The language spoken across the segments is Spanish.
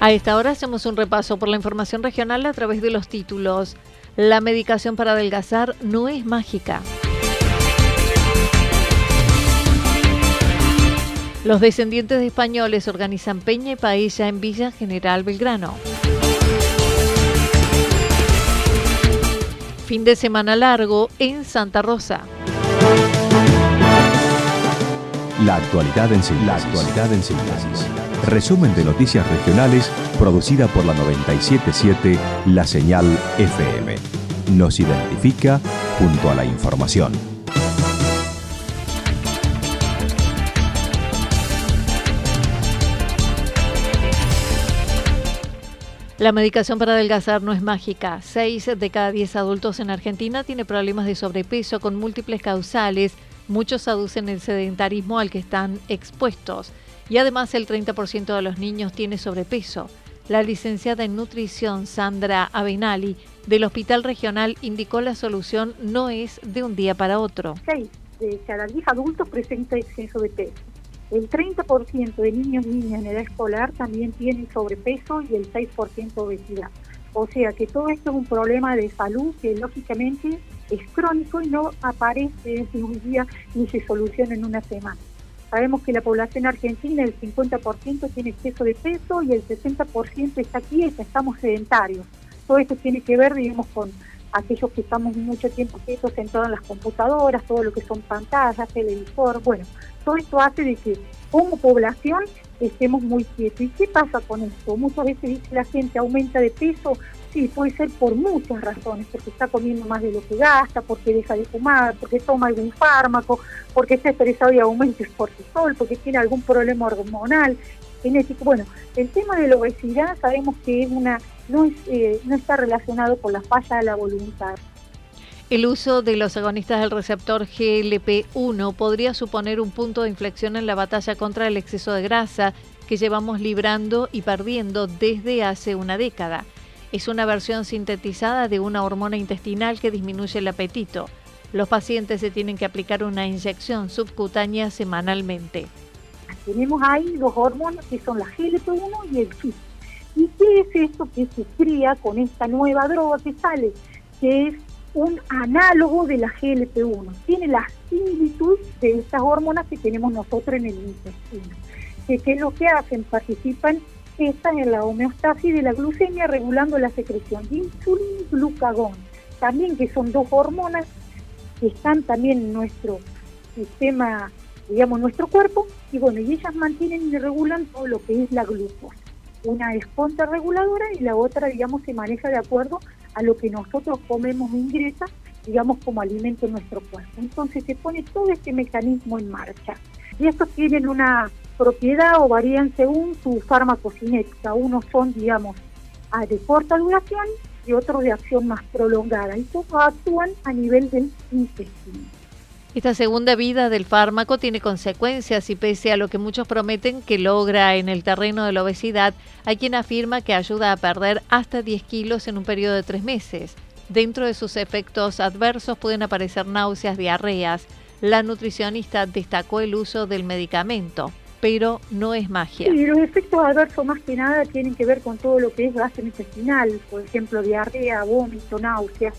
A esta hora hacemos un repaso por la información regional a través de los títulos. La medicación para adelgazar no es mágica. Los descendientes de españoles organizan peña y paella en Villa General Belgrano. Fin de semana largo en Santa Rosa. La actualidad en síntesis. La actualidad en síntesis. Resumen de noticias regionales producida por la 977 La Señal FM. Nos identifica junto a la información. La medicación para adelgazar no es mágica. Seis de cada diez adultos en Argentina tiene problemas de sobrepeso con múltiples causales. Muchos aducen el sedentarismo al que están expuestos y además el 30% de los niños tiene sobrepeso. La licenciada en nutrición Sandra Abenali del Hospital Regional indicó la solución no es de un día para otro. Seis de cada diez adultos presenta exceso de peso. El 30% de niños y niñas en edad escolar también tienen sobrepeso y el 6% obesidad. O sea que todo esto es un problema de salud que lógicamente es crónico y no aparece en día ni se soluciona en una semana. Sabemos que la población argentina, el 50% tiene exceso de peso y el 60% está aquí, estamos sedentarios. Todo esto tiene que ver, digamos, con aquellos que estamos mucho tiempo quietos sentados en las computadoras, todo lo que son pantallas, televisor, bueno, todo esto hace de que como población estemos muy quietos. ¿Y qué pasa con esto? Muchas veces dice la gente aumenta de peso, sí, puede ser por muchas razones, porque está comiendo más de lo que gasta, porque deja de fumar, porque toma algún fármaco, porque está estresado y aumenta el cortisol, porque tiene algún problema hormonal, genético. Bueno, el tema de la obesidad sabemos que es una no, es, eh, no está relacionado con la falla de la voluntad. El uso de los agonistas del receptor GLP-1 podría suponer un punto de inflexión en la batalla contra el exceso de grasa que llevamos librando y perdiendo desde hace una década. Es una versión sintetizada de una hormona intestinal que disminuye el apetito. Los pacientes se tienen que aplicar una inyección subcutánea semanalmente. Tenemos ahí dos hormonas que son la GLP-1 y el FIT. ¿Y qué es esto que se cría con esta nueva droga que sale? Que es un análogo de la GLP-1. Tiene la similitud de estas hormonas que tenemos nosotros en el intestino. ¿Qué es lo que hacen? Participan estas en la homeostasis de la glucemia, regulando la secreción de insulina y glucagón. También que son dos hormonas que están también en nuestro sistema, digamos, nuestro cuerpo, y bueno, y ellas mantienen y regulan todo lo que es la glucosa. Una es contrarreguladora y la otra, digamos, se maneja de acuerdo a lo que nosotros comemos e ingresa, digamos, como alimento en nuestro cuerpo. Entonces se pone todo este mecanismo en marcha. Y estos tienen una propiedad o varían según su farmacocinética. Unos son, digamos, de corta duración y otros de acción más prolongada. Y todos actúan a nivel del intestino. Esta segunda vida del fármaco tiene consecuencias y pese a lo que muchos prometen que logra en el terreno de la obesidad, hay quien afirma que ayuda a perder hasta 10 kilos en un periodo de tres meses. Dentro de sus efectos adversos pueden aparecer náuseas, diarreas. La nutricionista destacó el uso del medicamento, pero no es magia. Sí, los efectos adversos más que nada tienen que ver con todo lo que es intestinal, por ejemplo, diarrea, vómito, náuseas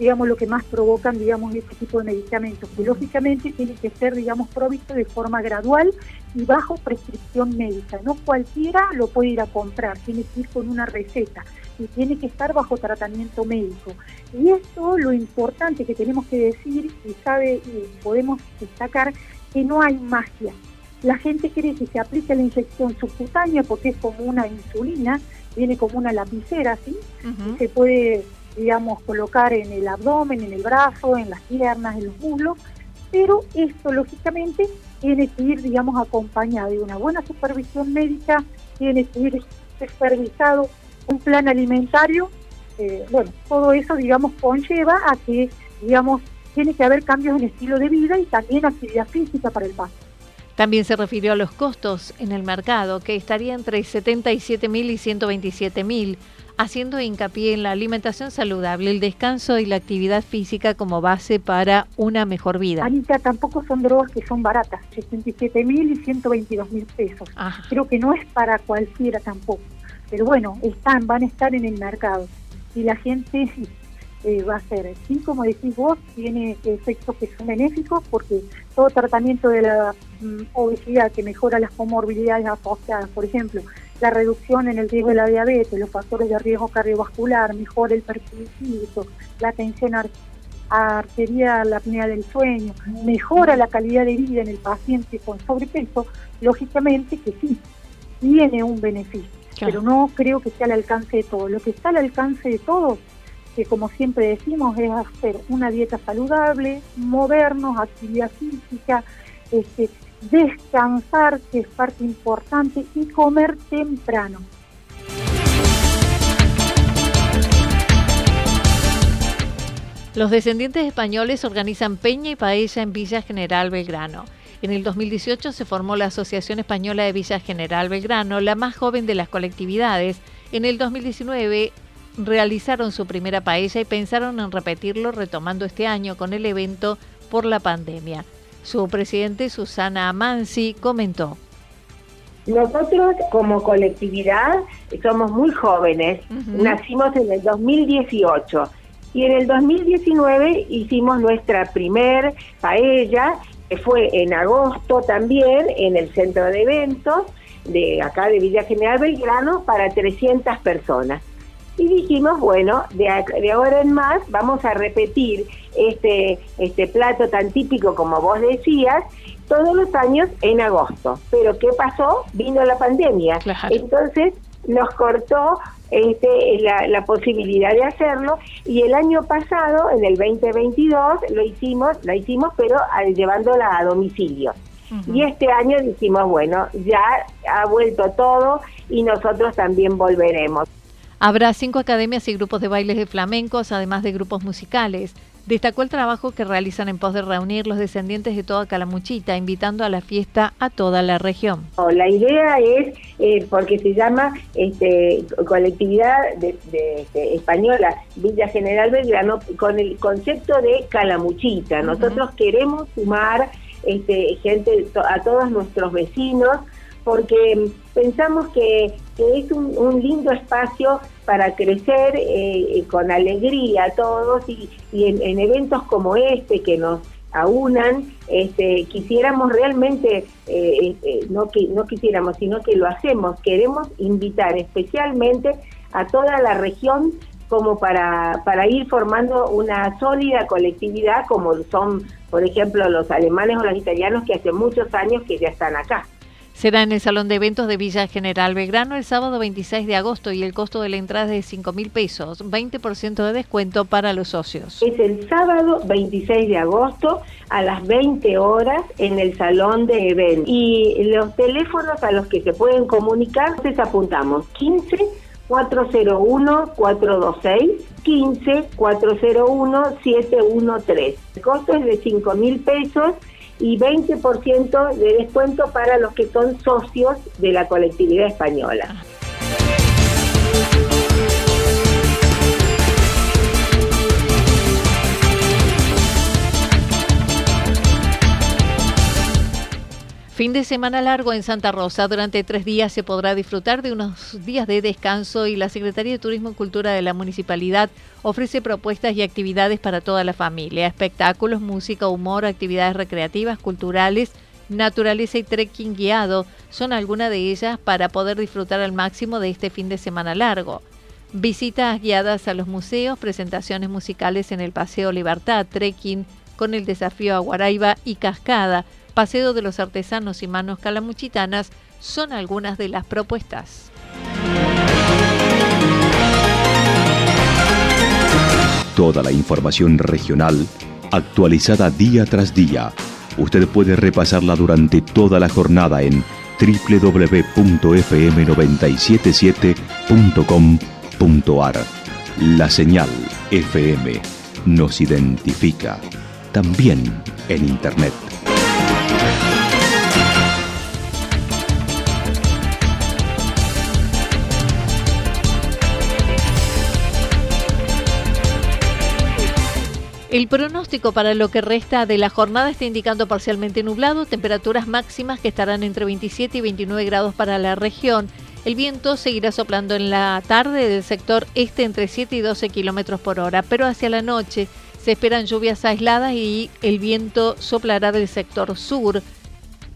digamos, lo que más provocan, digamos, este tipo de medicamentos, que lógicamente tiene que ser, digamos, provisto de forma gradual y bajo prescripción médica. No cualquiera lo puede ir a comprar, tiene que ir con una receta y tiene que estar bajo tratamiento médico. Y esto lo importante que tenemos que decir y sabe y podemos destacar que no hay magia. La gente cree que se aplica la inyección subcutánea porque es como una insulina, viene como una lapicera, ¿sí? Se puede digamos, colocar en el abdomen, en el brazo, en las piernas, en los muslos, pero esto lógicamente tiene que ir, digamos, acompañado de una buena supervisión médica, tiene que ir supervisado un plan alimentario, eh, bueno, todo eso, digamos, conlleva a que, digamos, tiene que haber cambios en estilo de vida y también actividad física para el paciente. También se refirió a los costos en el mercado, que estaría entre 77 mil y 127 mil, haciendo hincapié en la alimentación saludable, el descanso y la actividad física como base para una mejor vida. Anita, tampoco son drogas que son baratas, 77 mil y 122 mil pesos. Creo que no es para cualquiera tampoco. Pero bueno, están, van a estar en el mercado. Y la gente eh, va a ser, sí, como decís vos, tiene efectos que son benéficos porque todo tratamiento de la mm, obesidad que mejora las comorbilidades asociadas, por ejemplo, la reducción en el riesgo de la diabetes, los factores de riesgo cardiovascular, mejora el perfil físico, la tensión arterial, la apnea del sueño, mejora la calidad de vida en el paciente con sobrepeso, lógicamente que sí, tiene un beneficio, pero no creo que sea al alcance de todos. Lo que está al alcance de todos, que como siempre decimos, es hacer una dieta saludable, movernos, actividad física, este, descansar, que es parte importante, y comer temprano. Los descendientes españoles organizan peña y paella en Villa General Belgrano. En el 2018 se formó la Asociación Española de Villa General Belgrano, la más joven de las colectividades. En el 2019 realizaron su primera paella y pensaron en repetirlo retomando este año con el evento por la pandemia. Su presidente Susana Amansi comentó. Nosotros como colectividad somos muy jóvenes, nacimos en el 2018 y en el 2019 hicimos nuestra primer paella, que fue en agosto también en el centro de eventos de acá de Villa General Belgrano para 300 personas y dijimos, bueno, de, ahora en más vamos a repetir este, este plato tan típico como vos decías, todos los años en agosto. Pero ¿qué pasó? Vino la pandemia. Entonces nos cortó este, la, la, posibilidad de hacerlo y el año pasado, en el 2022, lo hicimos, la hicimos, pero llevándola a domicilio. Y este año dijimos, bueno, ya ha vuelto todo y nosotros también volveremos. Habrá cinco academias y grupos de bailes de flamencos, además de grupos musicales. Destacó el trabajo que realizan en pos de reunir los descendientes de toda Calamuchita, invitando a la fiesta a toda la región. La idea es, eh, porque se llama este, colectividad de, este, española Villa General Belgrano, con el concepto de Calamuchita. Nosotros queremos sumar este, gente, a todos nuestros vecinos, porque pensamos que, es un, lindo espacio para crecer eh, con alegría todos y, en, eventos como este que nos aunan, este, quisiéramos realmente, eh, eh, no, que, no quisiéramos, sino que lo hacemos, queremos invitar especialmente a toda la región como para, para ir formando una sólida colectividad como son, por ejemplo, los alemanes o los italianos que hace muchos años que ya están acá. Será en el Salón de Eventos de Villa General Belgrano el sábado 26 de agosto y el costo de la entrada es de 5 mil pesos, 20% de descuento para los socios. Es el sábado 26 de agosto a las 20 horas en el Salón de Eventos. Y los teléfonos a los que se pueden comunicar, les apuntamos 15 401 426 15 401 713. El costo es de 5 mil pesos y 20% de descuento para los que son socios de la colectividad española. Fin de semana largo en Santa Rosa. Durante tres días se podrá disfrutar de unos días de descanso y la Secretaría de Turismo y Cultura de la Municipalidad ofrece propuestas y actividades para toda la familia. Espectáculos, música, humor, actividades recreativas, culturales, naturaleza y trekking guiado son algunas de ellas para poder disfrutar al máximo de este fin de semana largo. Visitas guiadas a los museos, presentaciones musicales en el Paseo Libertad, trekking con el desafío a Guaraiba y Cascada Paseo de los Artesanos y Manos Calamuchitanas son algunas de las propuestas. Toda la información regional actualizada día tras día. Usted puede repasarla durante toda la jornada en www.fm977.com.ar. La señal FM nos identifica también en Internet. El pronóstico para lo que resta de la jornada está indicando parcialmente nublado, temperaturas máximas que estarán entre 27 y 29 grados para la región. El viento seguirá soplando en la tarde del sector este entre 7 y 12 kilómetros por hora, pero hacia la noche se esperan lluvias aisladas y el viento soplará del sector sur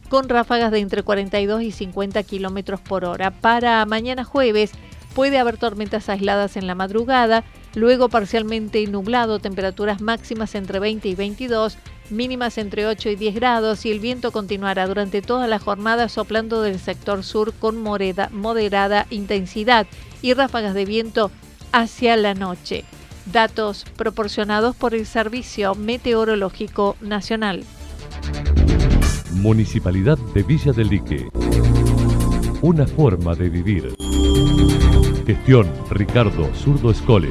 con ráfagas de entre 42 y 50 kilómetros por hora. Para mañana jueves puede haber tormentas aisladas en la madrugada Luego parcialmente nublado, temperaturas máximas entre 20 y 22, mínimas entre 8 y 10 grados y el viento continuará durante toda la jornada soplando del sector sur con moderada intensidad y ráfagas de viento hacia la noche. Datos proporcionados por el Servicio Meteorológico Nacional. Municipalidad de Villa del Lique. Una forma de vivir. Gestión Ricardo Zurdo Escole.